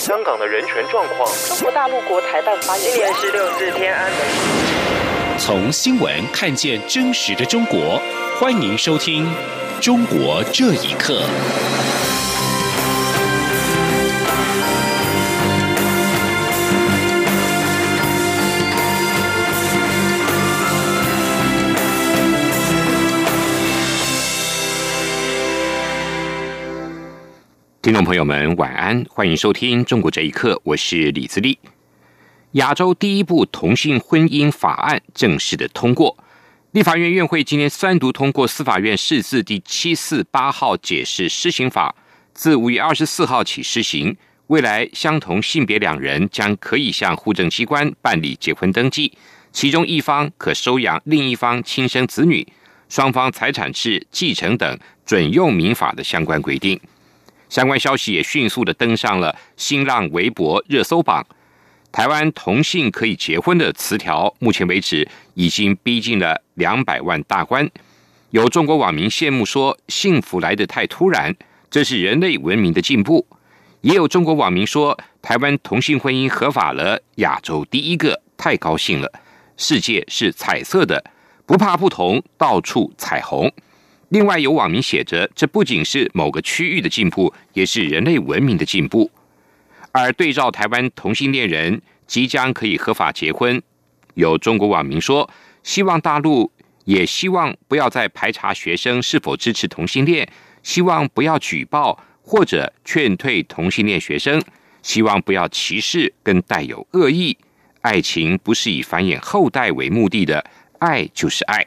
香港的人权状况。中国大陆国台办发言。今年是六四天安门。从新闻看见真实的中国，欢迎收听《中国这一刻》。听众朋友们，晚安，欢迎收听《中国这一刻》，我是李自立。亚洲第一部同性婚姻法案正式的通过，立法院院会今天三读通过司法院释字第七四八号解释施行法，自五月二十四号起施行。未来相同性别两人将可以向户政机关办理结婚登记，其中一方可收养另一方亲生子女，双方财产制、继承等准用民法的相关规定。相关消息也迅速的登上了新浪微博热搜榜。台湾同性可以结婚的词条，目前为止已经逼近了两百万大关。有中国网民羡慕说：“幸福来得太突然，这是人类文明的进步。”也有中国网民说：“台湾同性婚姻合法了，亚洲第一个，太高兴了！世界是彩色的，不怕不同，到处彩虹。”另外有网民写着：“这不仅是某个区域的进步，也是人类文明的进步。”而对照台湾同性恋人即将可以合法结婚，有中国网民说：“希望大陆也希望不要再排查学生是否支持同性恋，希望不要举报或者劝退同性恋学生，希望不要歧视跟带有恶意。爱情不是以繁衍后代为目的的，爱就是爱。”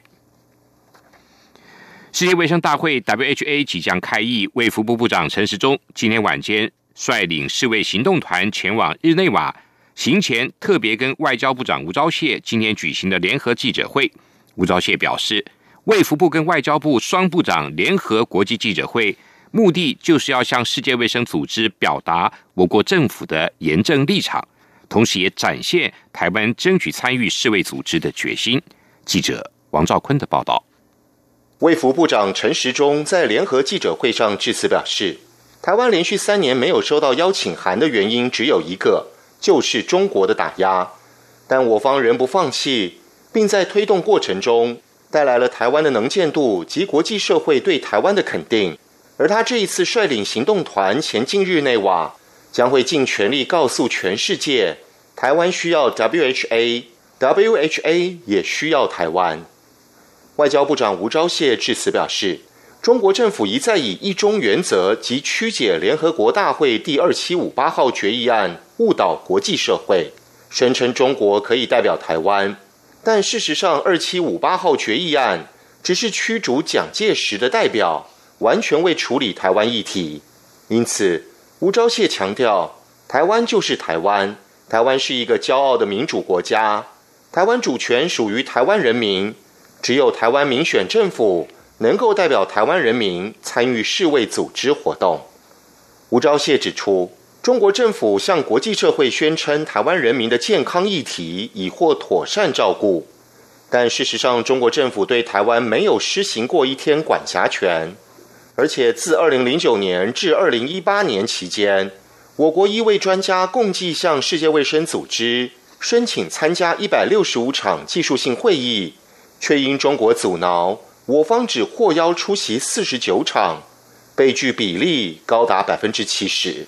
世界卫生大会 （WHA） 即将开议，卫福部部长陈时中今天晚间率领世卫行动团前往日内瓦，行前特别跟外交部长吴钊燮今天举行的联合记者会。吴钊燮表示，卫福部跟外交部双部长联合国际记者会，目的就是要向世界卫生组织表达我国政府的严正立场，同时也展现台湾争取参与世卫组织的决心。记者王兆坤的报道。卫福部长陈时中在联合记者会上致辞表示，台湾连续三年没有收到邀请函的原因只有一个，就是中国的打压。但我方仍不放弃，并在推动过程中带来了台湾的能见度及国际社会对台湾的肯定。而他这一次率领行动团前进日内瓦，将会尽全力告诉全世界，台湾需要 WHA，WHA 也需要台湾。外交部长吴钊燮致辞表示，中国政府一再以一中原则及曲解联合国大会第二七五八号决议案，误导国际社会，声称中国可以代表台湾。但事实上，二七五八号决议案只是驱逐蒋介石的代表，完全未处理台湾议题。因此，吴钊燮强调，台湾就是台湾，台湾是一个骄傲的民主国家，台湾主权属于台湾人民。只有台湾民选政府能够代表台湾人民参与世卫组织活动。吴钊燮指出，中国政府向国际社会宣称台湾人民的健康议题已获妥善照顾，但事实上，中国政府对台湾没有施行过一天管辖权。而且，自二零零九年至二零一八年期间，我国一位专家共计向世界卫生组织申请参加一百六十五场技术性会议。却因中国阻挠，我方只获邀出席四十九场，被拒比例高达百分之七十。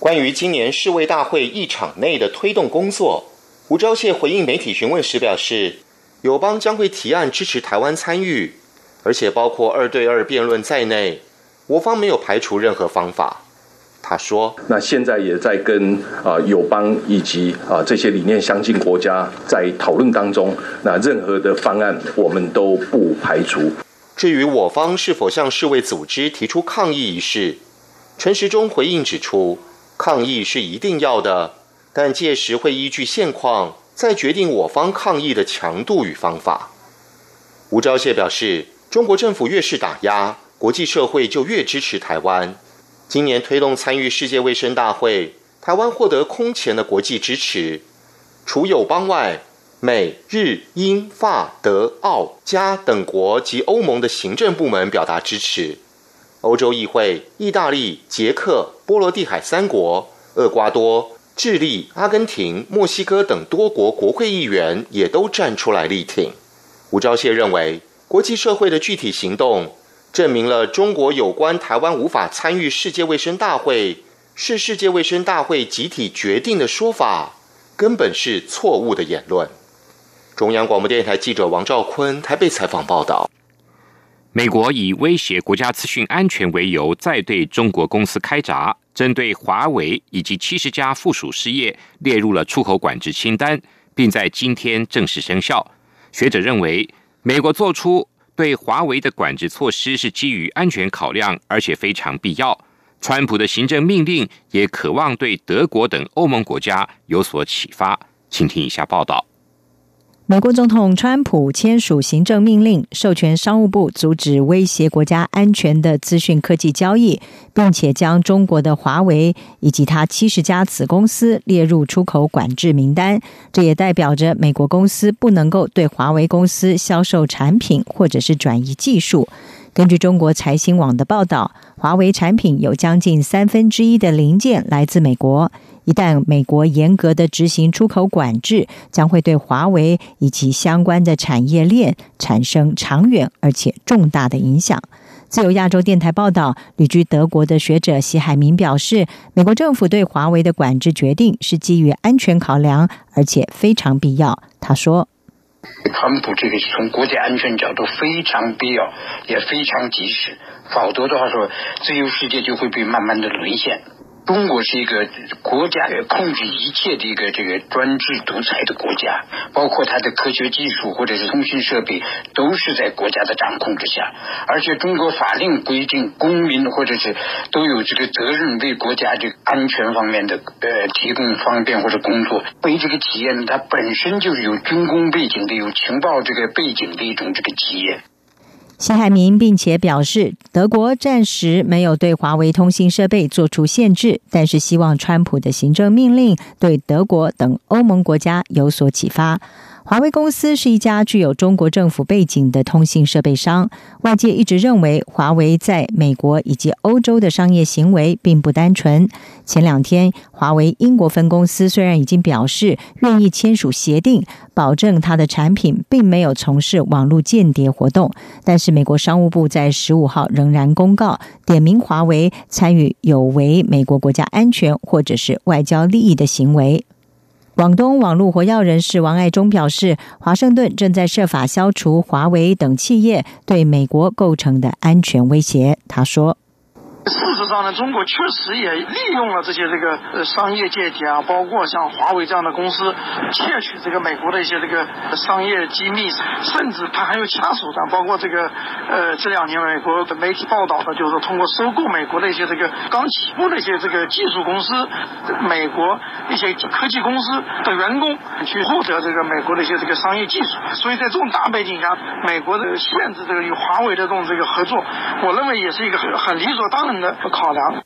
关于今年世卫大会一场内的推动工作，吴钊燮回应媒体询问时表示，友邦将会提案支持台湾参与，而且包括二对二辩论在内，我方没有排除任何方法。他说：“那现在也在跟啊友邦以及啊这些理念相近国家在讨论当中。那任何的方案我们都不排除。至于我方是否向世卫组织提出抗议一事，陈时中回应指出，抗议是一定要的，但届时会依据现况再决定我方抗议的强度与方法。”吴钊燮表示：“中国政府越是打压，国际社会就越支持台湾。”今年推动参与世界卫生大会，台湾获得空前的国际支持。除友邦外，美、日、英、法、德、澳、加等国及欧盟的行政部门表达支持。欧洲议会、意大利、捷克、波罗的海三国厄瓜多、智利、阿根廷、墨西哥等多国国会议员也都站出来力挺。吴钊燮认为，国际社会的具体行动，证明了中国有关台湾无法参与世界卫生大会，是世界卫生大会集体决定的说法，根本是错误的言论。中央广播电台记者王兆坤台北采访报道。美国以威胁国家资讯安全为由，再对中国公司开闸，针对华为以及七十家附属事业列入了出口管制清单，并在今天正式生效。学者认为，美国做出对华为的管制措施是基于安全考量，而且非常必要。川普的行政命令也渴望对德国等欧盟国家有所启发。请听以下报道。美国总统川普签署行政命令，授权商务部阻止威胁国家安全的资讯科技交易，并且将中国的华为以及他七十家子公司列入出口管制名单。这也代表着美国公司不能够对华为公司销售产品或者是转移技术。根据中国财新网的报道，华为产品有将近三分之一的零件来自美国。一旦美国严格的执行出口管制，将会对华为以及相关的产业链产生长远而且重大的影响。自由亚洲电台报道，旅居德国的学者席海明表示，美国政府对华为的管制决定是基于安全考量，而且非常必要。他说：“川普这个是从国家安全角度非常必要，也非常及时，否则的话说，自由世界就会被慢慢的沦陷。”中国是一个国家控制一切的一个这个专制独裁的国家，包括它的科学技术或者是通讯设备都是在国家的掌控之下，而且中国法令规定公民或者是都有这个责任为国家这个安全方面的呃提供方便或者工作。为这个企业呢，它本身就是有军工背景的、有情报这个背景的一种这个企业。辛海明并且表示，德国暂时没有对华为通信设备做出限制，但是希望川普的行政命令对德国等欧盟国家有所启发。华为公司是一家具有中国政府背景的通信设备商。外界一直认为，华为在美国以及欧洲的商业行为并不单纯。前两天，华为英国分公司虽然已经表示愿意签署协定，保证它的产品并没有从事网络间谍活动，但是美国商务部在十五号仍然公告，点名华为参与有违美国国家安全或者是外交利益的行为。广东网络活跃人士王爱忠表示，华盛顿正在设法消除华为等企业对美国构成的安全威胁。他说。事实上呢，中国确实也利用了这些这个呃商业间谍啊，包括像华为这样的公司窃取这个美国的一些这个商业机密，甚至他还有其他手段，包括这个呃这两年美国的媒体报道的，就是通过收购美国的一些这个刚起步的一些这个技术公司，美国一些科技公司的员工去获得这个美国的一些这个商业技术。所以在这种大背景下，美国的限制这个与华为的这种这个合作，我认为也是一个很很理所当然。考量。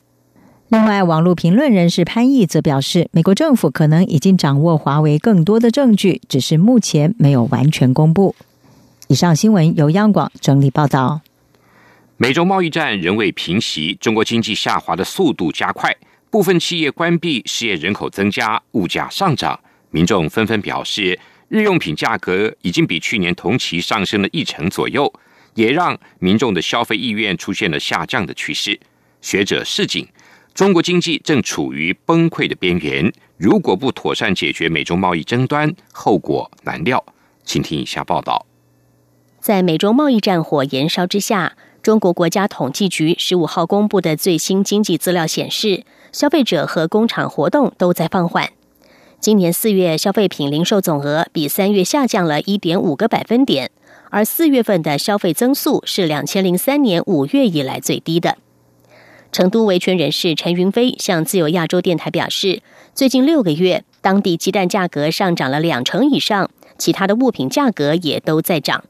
另外，网络评论人士潘毅则表示，美国政府可能已经掌握华为更多的证据，只是目前没有完全公布。以上新闻由央广整理报道。美洲贸易战仍未平息，中国经济下滑的速度加快，部分企业关闭，失业人口增加，物价上涨，民众纷纷表示，日用品价格已经比去年同期上升了一成左右，也让民众的消费意愿出现了下降的趋势。学者示警，中国经济正处于崩溃的边缘。如果不妥善解决美中贸易争端，后果难料。请听以下报道：在美中贸易战火延烧之下，中国国家统计局十五号公布的最新经济资料显示，消费者和工厂活动都在放缓。今年四月消费品零售总额比三月下降了一点五个百分点，而四月份的消费增速是两千零三年五月以来最低的。成都维权人士陈云飞向自由亚洲电台表示，最近六个月，当地鸡蛋价格上涨了两成以上，其他的物品价格也都在涨。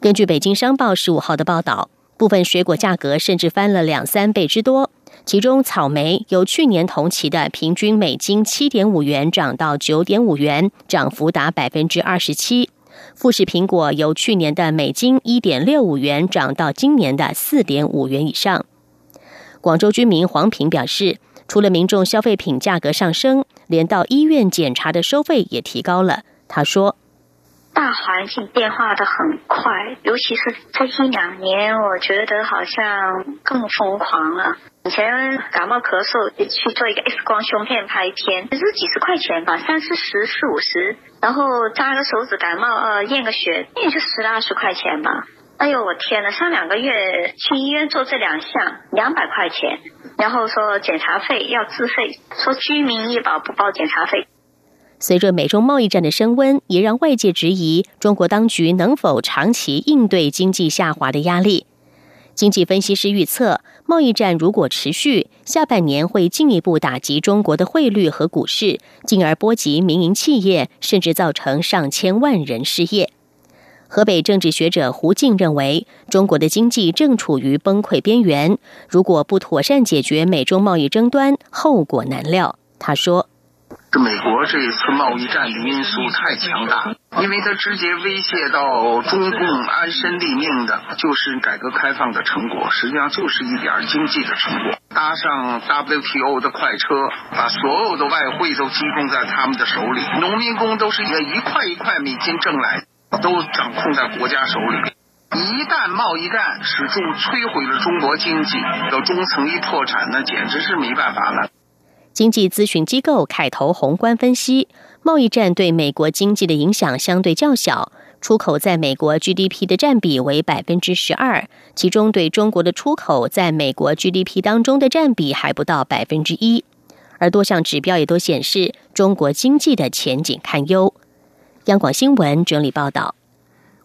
根据北京商报十五号的报道，部分水果价格甚至翻了两三倍之多，其中草莓由去年同期的平均每斤七点五元涨到九点五元，涨幅达百分之二十七；富士苹果由去年的每斤一点六五元涨到今年的四点五元以上。广州居民黄平表示，除了民众消费品价格上升，连到医院检查的收费也提高了。他说。大环境变化的很快，尤其是最近两年，我觉得好像更疯狂了。以前感冒咳嗽去做一个 X 光胸片拍片，只是几十块钱吧，三四十、四五十。然后扎个手指感冒，呃，验个血，也就十来二十块钱吧。哎呦，我天呐，上两个月去医院做这两项，两百块钱。然后说检查费要自费，说居民医保不包检查费。随着美中贸易战的升温，也让外界质疑中国当局能否长期应对经济下滑的压力。经济分析师预测，贸易战如果持续，下半年会进一步打击中国的汇率和股市，进而波及民营企业，甚至造成上千万人失业。河北政治学者胡静认为，中国的经济正处于崩溃边缘，如果不妥善解决美中贸易争端，后果难料。他说。这美国这一次贸易战的因素太强大，因为它直接威胁到中共安身立命的，就是改革开放的成果，实际上就是一点经济的成果。搭上 WTO 的快车，把所有的外汇都集中在他们的手里，农民工都是一一块一块美金挣来的，都掌控在国家手里。一旦贸易战使中摧毁了中国经济，到中层一破产，那简直是没办法了。经济咨询机构凯投宏观分析，贸易战对美国经济的影响相对较小，出口在美国 GDP 的占比为百分之十二，其中对中国的出口在美国 GDP 当中的占比还不到百分之一，而多项指标也都显示中国经济的前景堪忧。央广新闻整理报道。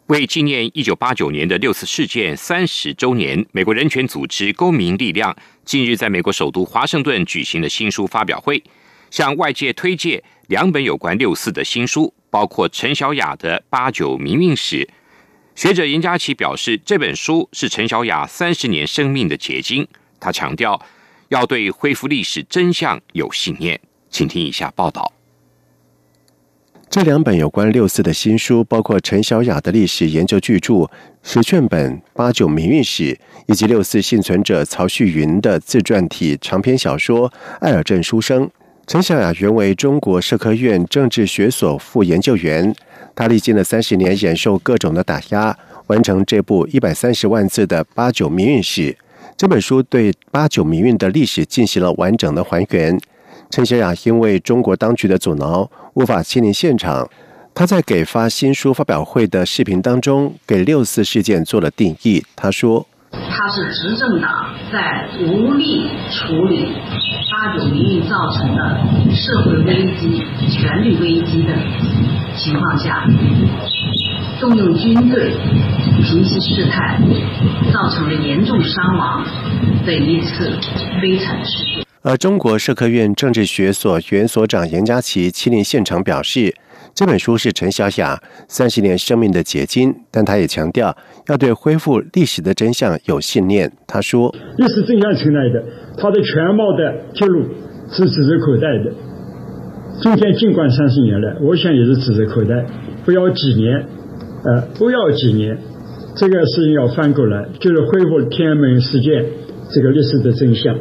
为纪念一九八九年的六次事件三十周年，美国人权组织公民力量近日在美国首都华盛顿举行了新书发表会，向外界推介两本有关六四的新书，包括陈小雅的《八九民运史》。学者严家琪表示，这本书是陈小雅三十年生命的结晶。他强调，要对恢复历史真相有信念。请听以下报道。这两本有关六四的新书，包括陈小雅的历史研究巨著《十卷本八九民运史》，以及六四幸存者曹旭云的自传体长篇小说《艾尔镇书生》。陈小雅原为中国社科院政治学所副研究员，他历经了三十年，忍受各种的打压，完成这部一百三十万字的《八九民运史》。这本书对八九民运的历史进行了完整的还原。陈小雅因为中国当局的阻挠，无法亲临现场。他在给发新书发表会的视频当中，给六四事件做了定义。他说：“他是执政党在无力处理八九民运造成的社会危机、权力危机的情况下，动用军队平息事态，造成了严重伤亡的一次悲惨事件。”而中国社科院政治学所原所长严家琪亲临现场表示，这本书是陈小雅三十年生命的结晶，但他也强调要对恢复历史的真相有信念。他说：“历史真相存在的，它的全貌的揭露是指日可待的。今天尽管三十年了，我想也是指日可待。不要几年，呃，不要几年，这个事情要翻过来，就是恢复天安门事件这个历史的真相。”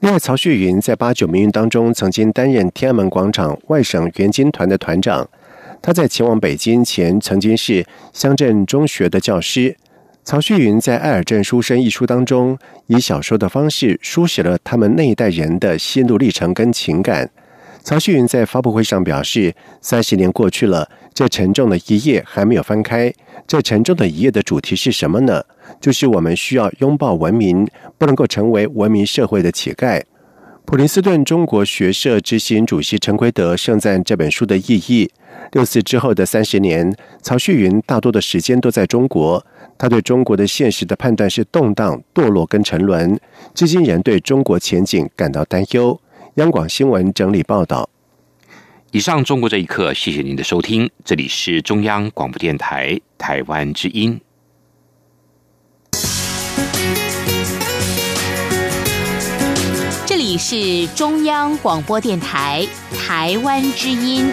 另外，曹旭云在八九民运当中曾经担任天安门广场外省援京团的团长。他在前往北京前，曾经是乡镇中学的教师。曹旭云在《艾尔镇书生》一书当中，以小说的方式书写了他们那一代人的心路历程跟情感。曹旭云在发布会上表示：“三十年过去了，这沉重的一页还没有翻开。这沉重的一页的主题是什么呢？就是我们需要拥抱文明，不能够成为文明社会的乞丐。”普林斯顿中国学社执行主席陈奎德盛赞这本书的意义。六四之后的三十年，曹旭云大多的时间都在中国，他对中国的现实的判断是动荡、堕落跟沉沦，至今仍对中国前景感到担忧。央广新闻整理报道。以上中国这一刻，谢谢您的收听，这里是中央广播电台台湾之音。这里是中央广播电台台湾之音。